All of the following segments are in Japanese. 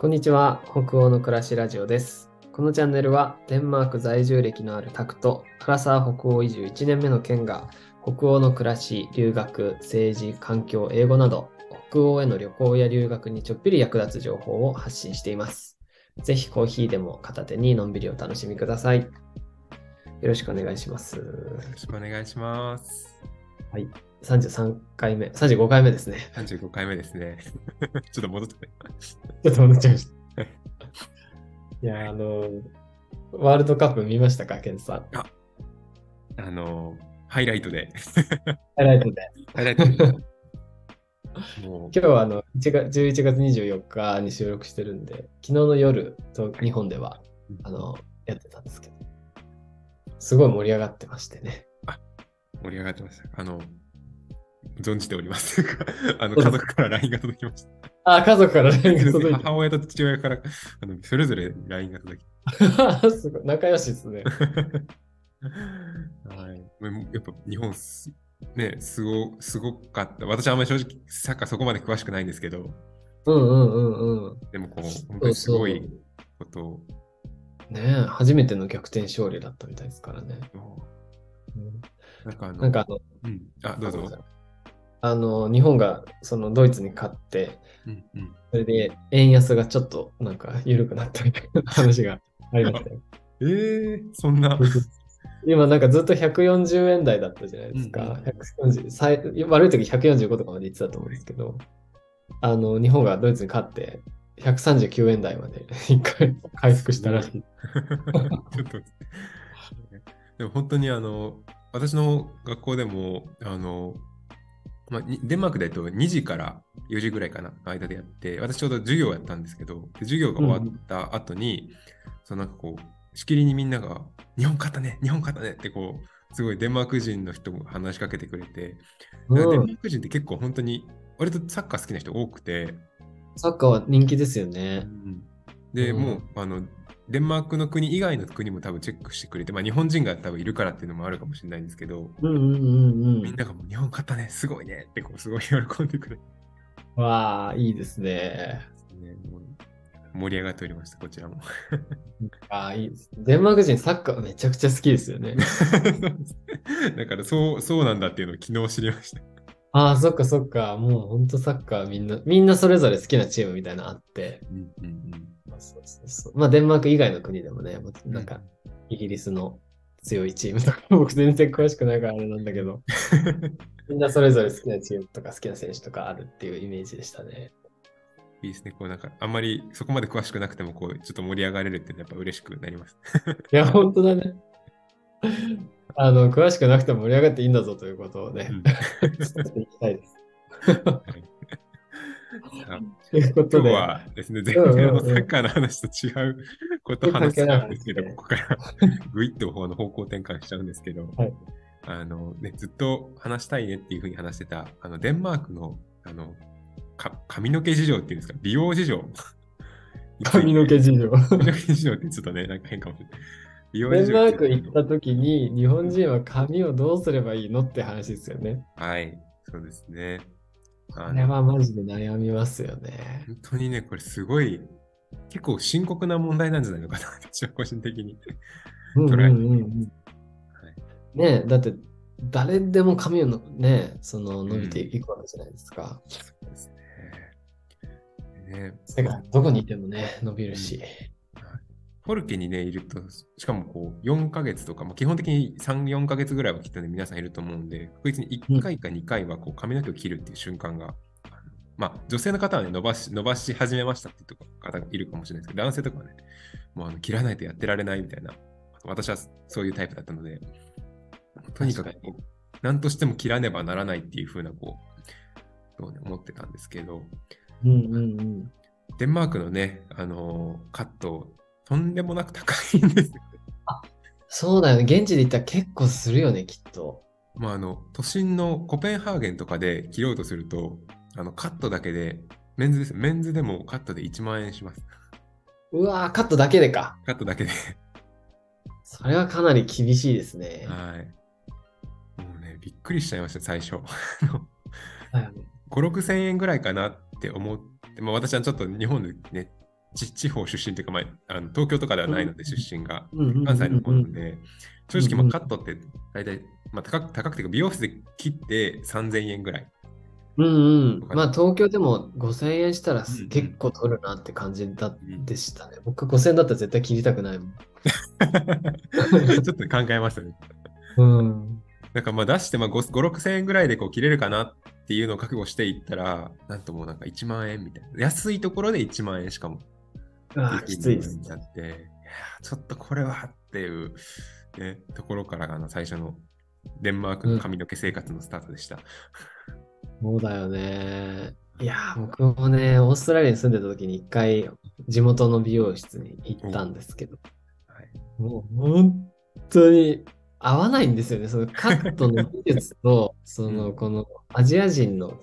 こんにちは、北欧の暮らしラジオです。このチャンネルは、デンマーク在住歴のあるタクと、アラサー北欧移住1年目の県が、北欧の暮らし、留学、政治、環境、英語など、北欧への旅行や留学にちょっぴり役立つ情報を発信しています。ぜひコーヒーでも片手にのんびりお楽しみください。よろしくお願いします。よろしくお願いします。はい。33回目、35回目ですね。35回目ですね。ちょっと戻ってね。ちょっと戻っちゃいました。いや、あの、ワールドカップ見ましたか、ケンさん？あの、ハイライトで。ハイライトで。ハイライトで。も今日はあの1月11月24日に収録してるんで、昨日の夜と日本ではあのやってたんですけど、すごい盛り上がってましてね。う盛り上がってました。あの、存じております。あの、家族から LINE が届きました。あ、家族から LINE が届いて母親と父親からあのそれぞれ LINE が届き すごい仲良しですね。はい。やっぱ日本す、ね、すごすごかった。私はあんまり正直サッカーそこまで詳しくないんですけど、うんうんうんうん。でもこう、本当にすごいことを。ねえ初めての逆転勝利だったみたいですからね。うんなんかあの、なんかあの、うん、あ、どうぞ。あの日本がそのドイツに勝って、うんうん、それで円安がちょっとなんか緩くなったみたいな話がありましたよ。えー、そんな。今なんかずっと140円台だったじゃないですか。うんうん140最悪い時145とかまで行ってたと思うんですけど、あの日本がドイツに勝って139円台まで 一回回復したらしい。ちょっと。でも本当にあの、私の学校でも、あの、まあ、にデンマークだと2時から4時ぐらいかな、間でやって、私ちょうど授業やったんですけど、で授業が終わった後に、そのなんかこう、しきりにみんなが、日本勝ったね、日本勝ったねってこう、すごいデンマーク人の人も話しかけてくれて、だからデンマーク人って結構本当に、割とサッカー好きな人多くて、サッカーは人気ですよね。で、うん。もうあのデンマークの国以外の国も多分チェックしてくれて、まあ、日本人が多分いるからっていうのもあるかもしれないんですけど、うんうんうんみんながもう日本勝ったね、すごいねってこうすごい喜んでくれて、うん。わあ、いいですね。ね、盛り上がっておりました、こちらも。ああ、いい。デンマーク人サッカーめちゃくちゃ好きですよね。だからそうそうなんだっていうのを昨日知りました。ああ、そっかそっか。もう本当サッカーみんな、みんなそれぞれ好きなチームみたいなのあって。うんうんうんそうそうそうまあデンマーク以外の国でもね、なんかイギリスの強いチームとか、僕全然詳しくないからあれなんだけど、みんなそれぞれ好きなチームとか好きな選手とかあるっていうイメージでしたね。いいですね、こうなんかあんまりそこまで詳しくなくてもこうちょっと盛り上がれるってやっぱ嬉しくなります。いや、本当だね。あの、詳しくなくても盛り上がっていいんだぞということをねう、ん伝えていきたいです。あということで、今日はですね、全うんうんうん然あのサッカーの話と違うことを話すんですけど、ここからぐいっと方の方向転換しちゃうんですけど、はいあのね、ずっと話したいねっていうふうに話してた、あのデンマークのあのか髪の毛事情っていうんですか、美容事情。髪の毛事情。髪の毛事情ってちょっとね、なんか変かもしれない。デンマーク行った時に日本人は髪をどうすればいいのって話ですよね。はい、そうですね。こあのれはマジで悩みますよね。本当にね、これすごい、結構深刻な問題なんじゃないのかな、私は個人的に。うんうん捉えてうんうんねえだって誰でも髪をのね、その伸びていくわけじゃないですか。そうですね。ね世界どこにいてもね、伸びるし。フォルケにね、いると、しかもこう4ヶ月とか、まあ、基本的に3、4ヶ月ぐらいはきっとね、皆さんいると思うんで、確実に1回か2回はこう髪の毛を切るっていう瞬間が、まあ、女性の方はね、伸ばし、伸ばし始めましたっていう方がいるかもしれないですけど、男性とかはね、もうあの切らないとやってられないみたいな、私はそういうタイプだったので、とにかくこう、何としても切らねばならないっていう風な、こう、そうね思ってたんですけど、うんうんうん。デンマークのね、あのーカット、とんでもなく高いんですよ。そうだよね。現地で行ったら結構するよね、きっと。まあ、あの、都心のコペンハーゲンとかで切ろうとすると、あの、カットだけで、メンズです。メンズでもカットで1万円します。うわー、カットだけでか。カットだけで。それはかなり厳しいですね。はい。もうね、びっくりしちゃいました、最初。だよね5、6千円ぐらいかなって思って、まあ、私はちょっと日本でね、ち地方出身というか、まあ、あの東京とかではないので、出身が。うんうんうんうん関西の方なので、正直、うんうんまあ、カットって大体、まあ、高く高くて美容室で切って3000円ぐらい。うんうん。かまあ東京でも5000円したらうんうん結構取るなって感じだうんでしたね。僕5000円だったら絶対切りたくないもん。ちょっと考えましたね。うん。なんかまあ出してまあ5、5 6000円ぐらいでこう切れるかなっていうのを覚悟していったら、なんともうなんか1万円みたいな。安いところで1万円しかも。ああ、きついですちょっとこれはっていう、ね、ところからあの最初のデンマークの髪の毛生活のスタートでした。そうだよね。いやー、僕もね、オーストラリアに住んでた時に一回地元の美容室に行ったんですけど、はい、もう本当に合わないんですよね。そのカットの技術と、その、このアジア人の、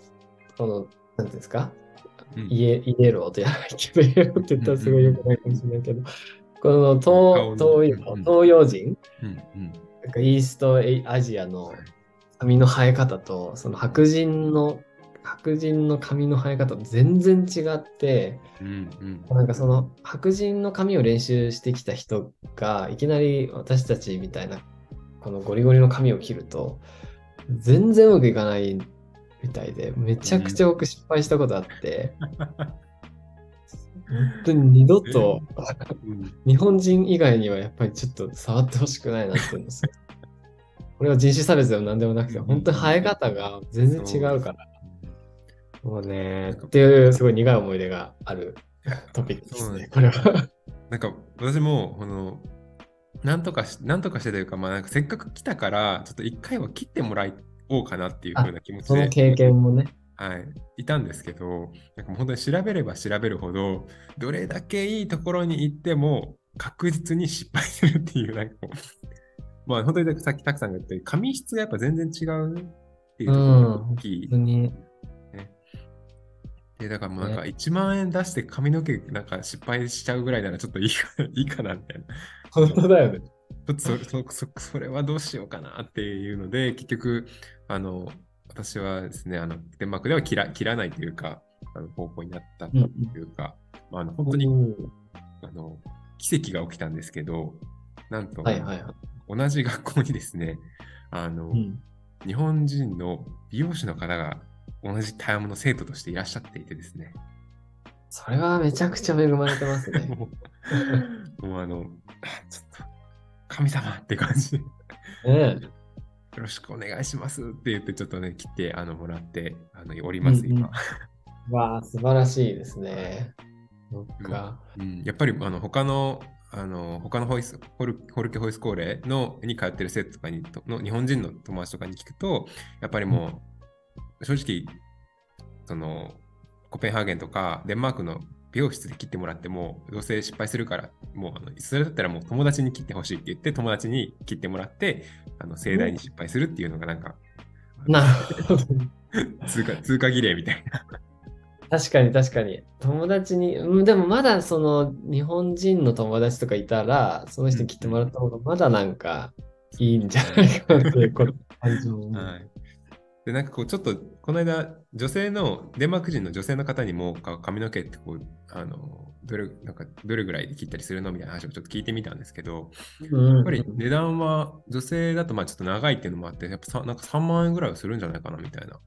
この、なんていうんですか、うん。イエイエローとやらないけど、イエローって言ったらすごい良くないかもしれないけど、この東東東洋人、なんかイーストアジアの髪の生え方と、その白人の、白人の髪の生え方全然違って、うんうん。なんかその白人の髪を練習してきた人がいきなり私たちみたいなこのゴリゴリの髪を切ると全然うまくいかないみたいでめちゃくちゃ僕失敗したことあって、本当に二度とうん。日本人以外にはやっぱりちょっと触ってほしくないなっていうのですよ。これは人種差別でも何でもなくて本当に生え方が全然違うから。もうねっていうすごい苦い思い出があるトピックですねこれは。なんか私もこのなんとかしなんとかしてというか,、まあ、なんかせっかく来たからちょっと一回は切ってもらおうかなっていう風な気持ちで、その経験もね。はい、いたんですけどなんか本当に調べれば調べるほどどれだけいいところに行っても確実に失敗するっていうなんか まあ本当にさっきたくさんが言ったように髪質がやっぱ全然違うっていうところが大きい本当に。で、だからもうなんか1万円出して髪の毛なんか失敗しちゃうぐらいならちょっといいかいいかなみたいな。本当だよね。ちょっとそそそそれはどうしようかなっていうので、結局、あの、私はですね、あの、デンマークでは切ら切らないというか、あの方向になったというか、まあ、あの本当に、うんあの奇跡が起きたんですけど、なんと、はいはいはい。同じ学校にですね、あの、うん日本人の美容師の方が同じタイムの生徒としていらっしゃっていてですね、それはめちゃくちゃ恵まれてますね。もうあの、あちょっと神様って感じで、よねろしくお願いしますって言って、ちょっとね、切ってあのもらってあのおります、今。え。わあ、素晴らしいですね。そっか。うん、やっぱりあの他のあの他のホイスホルホルケホイスコーレのに通ってる生徒とかにとの日本人の友達とかに聞くと、やっぱりもう、正直、そのコペンハーゲンとかデンマークの美容室で切ってもらっても、どうせ失敗するから、もうあのそれだったらもう友達に切ってほしいって言って、友達に切ってもらって、あの盛大に失敗するっていうのがなんか、なるほど。通過通過儀礼みたいな。確かに確かに。友達に、うんでもまだその日本人の友達とかいたら、その人に切ってもらった方がまだなんかいいんじゃないかなっていう感じも。はい。で、なんかこう、ちょっと、この間、女性の、デンマーク人の女性の方にも、か髪の毛ってこう、あの、どれ、なんか、どれぐらいで切ったりするのみたいな話をちょっと聞いてみたんですけど、うん。やっぱり値段は、女性だとまあちょっと長いっていうのもあって、やっぱさなんか3万円ぐらいはするんじゃないかなみたいなこ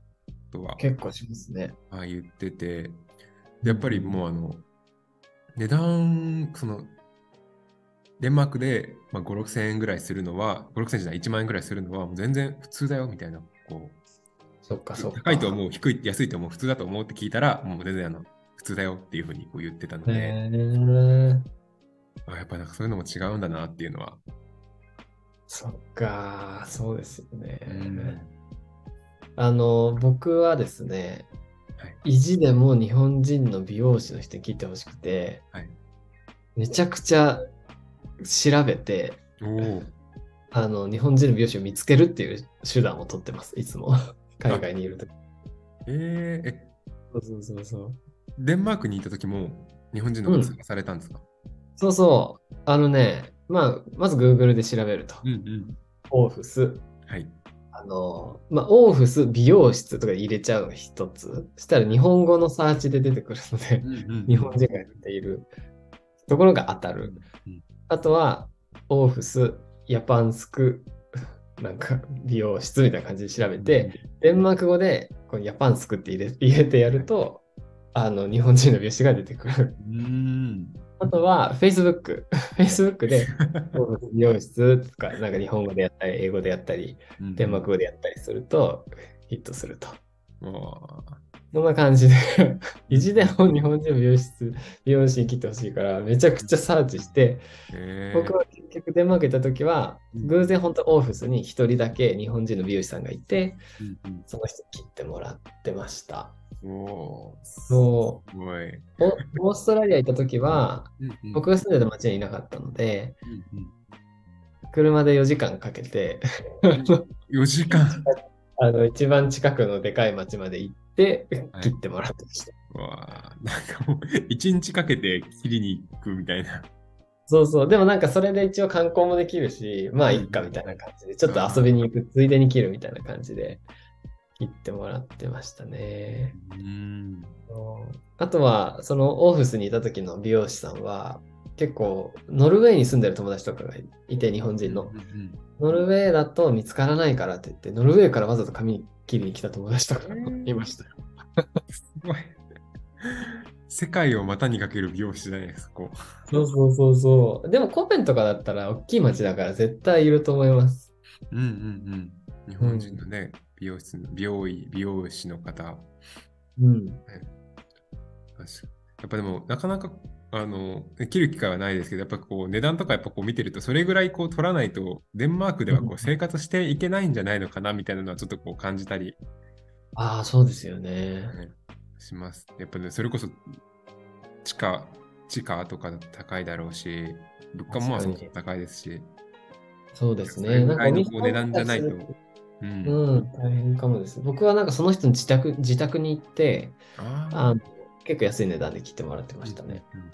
とは。結構しますね。あ言ってて、でやっぱりもうあの、値段、その、デンマークで、まあ、5、6千円ぐらいするのは、5、6千円じゃない、1万円ぐらいするのは、全然普通だよみたいな、こう、そっかそっか。高いと思う、低い、安いと思う、普通だと思うって聞いたら、もう全然あの普通だよっていうふうにこう言ってたので、へーあやっぱなんかそういうのも違うんだなっていうのは。そっか、そうですよね。うんあの、僕はですね、はい意地でも日本人の美容師の人に切ってほしくて、はいめちゃくちゃ調べて。あの、日本人の美容師を見つけるっていう手段を取ってます、いつも。海外にいるとき。えー、え、そうそうそうそう。デンマークにいた時も日本人の方探されたんですか、そうそう。あのね、まあ、まず Google で調べると。うん、うんオーフス。はい。あの、まあ、オーフス美容室とか入れちゃうの一つ。そしたら日本語のサーチで出てくるので、日本人がやっているところが当たる。うんあとは、オーフス、ヤパンスク、なんか美容室みたいな感じで調べて、デンマーク語でこのヤパンスクって入れ 入れてやると、あの日本人の美容師が出てくる。うん。あとは、Facebook。Facebook で、美容室とか、なんか日本語でやったり、英語でやったり、うんデンマーク語でやったりすると、ヒットすると。もそんな感じで、意地でも日本人の美容室、美容師に来てほしいから、めちゃくちゃサーチして、僕は結局デンマーク行った時は、うん。偶然本当オフィスに一人だけ日本人の美容師さんがいて、うんその人に切ってもらってました。そ。う、おオーストラリア行った時は、僕が住んでた町にいなかったので、車で4時間かけて、4時間。あの一番近くのでかい町まで行ってはい切ってもらってました。うわあなんかもう、1日かけて切りに行くみたいな。そうそう。でもなんかそれで一応観光もできるし、まあいっかみたいな感じで、ちょっと遊びに行くついでに切るみたいな感じで切ってもらってましたね。うん。あとは、そのオフィスにいた時の美容師さんは、結構ノルウェーに住んでる友達とかがいて、日本人のう。んうんノルウェーだと見つからないからって言って、ノルウェーからわざと髪切りに来た友達とかもいましたよ。すごい。世界を股にかける美容師じゃないですか、こそうそうそうそう。でもコペンとかだったら大きい町だから絶対いると思います。う。うんうんうん。日本人のね、美容室の、美容医、美容師の方。うん。確かやっぱでも、なかなか、あの、切る機会はないですけど、やっぱこう、値段とかやっぱこう見てると、それぐらいこう取らないと、デンマークではこう生活していけないんじゃないのかな、みたいなのはちょっとこう感じたり、ああ、そうですよね。ねします。やっぱね、それこそ、地価、地価とか高いだろうし、物価もまあそそも高いですし、そうですね。なんかこう値段じゃないとうん。うん、大変かもです。僕はなんかその人の自宅自宅に行って、ああの結構安い値段で切ってもらってましたね。うんうん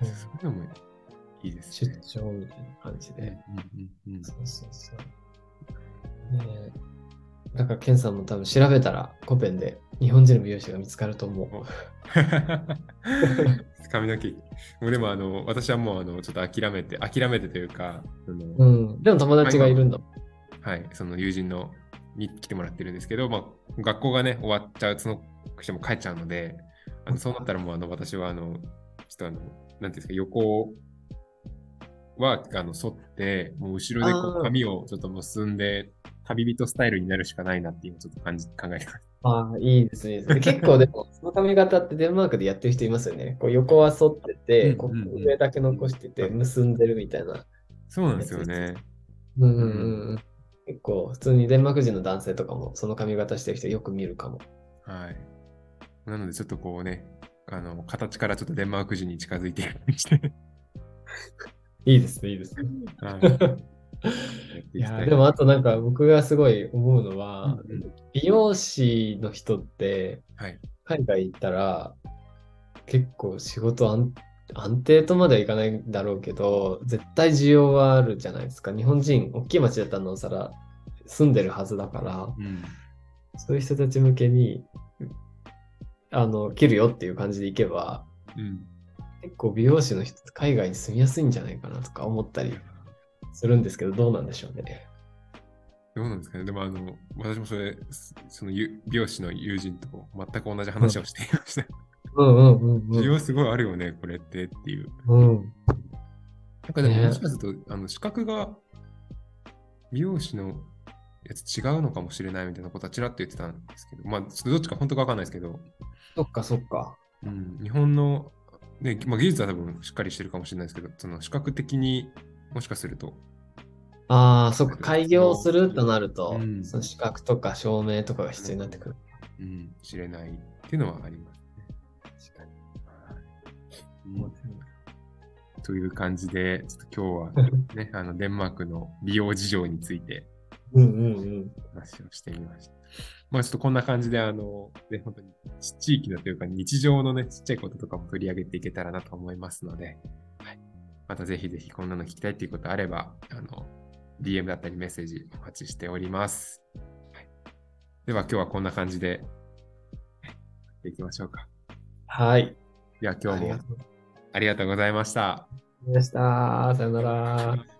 それでもいいです出ね。張みたいな感じで。うんうんうんそうそうそう。ねえだから、ケンさんも多分調べたら、コペンで日本人の美容師が見つかると思う。髪 の毛。もうでもあの、私はもうあの、ちょっと諦めて、諦めてというか、うん。でも友達がいるんだもん。はい、その友人のに来てもらってるんですけど、まあ、学校がね、終わっちゃう、その人も帰っちゃうので、あのそうなったらもうあの私はあの、ちょっとあの、なんていうんですか、横はあの沿って、もう後ろでこう髪をちょっと結んで、旅人スタイルになるしかないなっていうちょっと感じ考えてます。ああ、いいですね。結構でも、その髪型ってデンマークでやってる人いますよね。こう横は反ってて、こう上だけ残してて、結んでるみたいな。そうなんですよね。うんうんうん。結構、普通にデンマーク人の男性とかも、その髪型してる人よく見るかも。はい。なのでちょっとこうね、あの、形からちょっとデンマーク人に近づいていくようにして、いいですね、いいですね。はい。やでもあとなんか僕がすごい思うのは、うんうん美容師の人ってはい。海外行ったら結構仕事安安定とまではいかないんだろうけど、絶対需要はあるじゃないですか。日本人、大きい町だったらなおさら住んでるはずだから、うん。そういう人たち向けに、あの、切るよっていう感じでいけば、うん。結構美容師の人海外に住みやすいんじゃないかなとか思ったりするんですけど、どうなんでしょうね。どうなんですかね。でも、あの、私もそれ、そそのゆ美容師の友人と全く同じ話をしていました。うんうんうんうん。需要すごいあるよね、これってっていう。うん。なんかでも、ねもしかすると、あの資格が美容師のやつ違うのかもしれないみたいなことはちらっと言ってたんですけど、まあ、どっちか本当かわかんないですけど、そっかそっか。うん、日本の、ねまあ、技術は多分しっかりしてるかもしれないですけど、その資格的にもしかすると、ああ、そっか。開業するとなると、うんその資格とか証明とかが必要になってくる。うん、知れないっていうのはありますね。確かはいうんという感じで、ちょっと今日はね、あのデンマークの美容事情についてうんうんうん。話をしてみました。まあちょっとこんな感じで、あの、ね、本当に地域のというか日常のね、ちっちゃいこととかも取り上げていけたらなと思いますので、はい、またぜひぜひこんなの聞きたいっていうことあれば、あの、DM だったりメッセージお待ちしております。はい、では今日はこんな感じで、はいやっていきましょうか。はい。では今日もありがとうありがとうございました。でした。さよなら。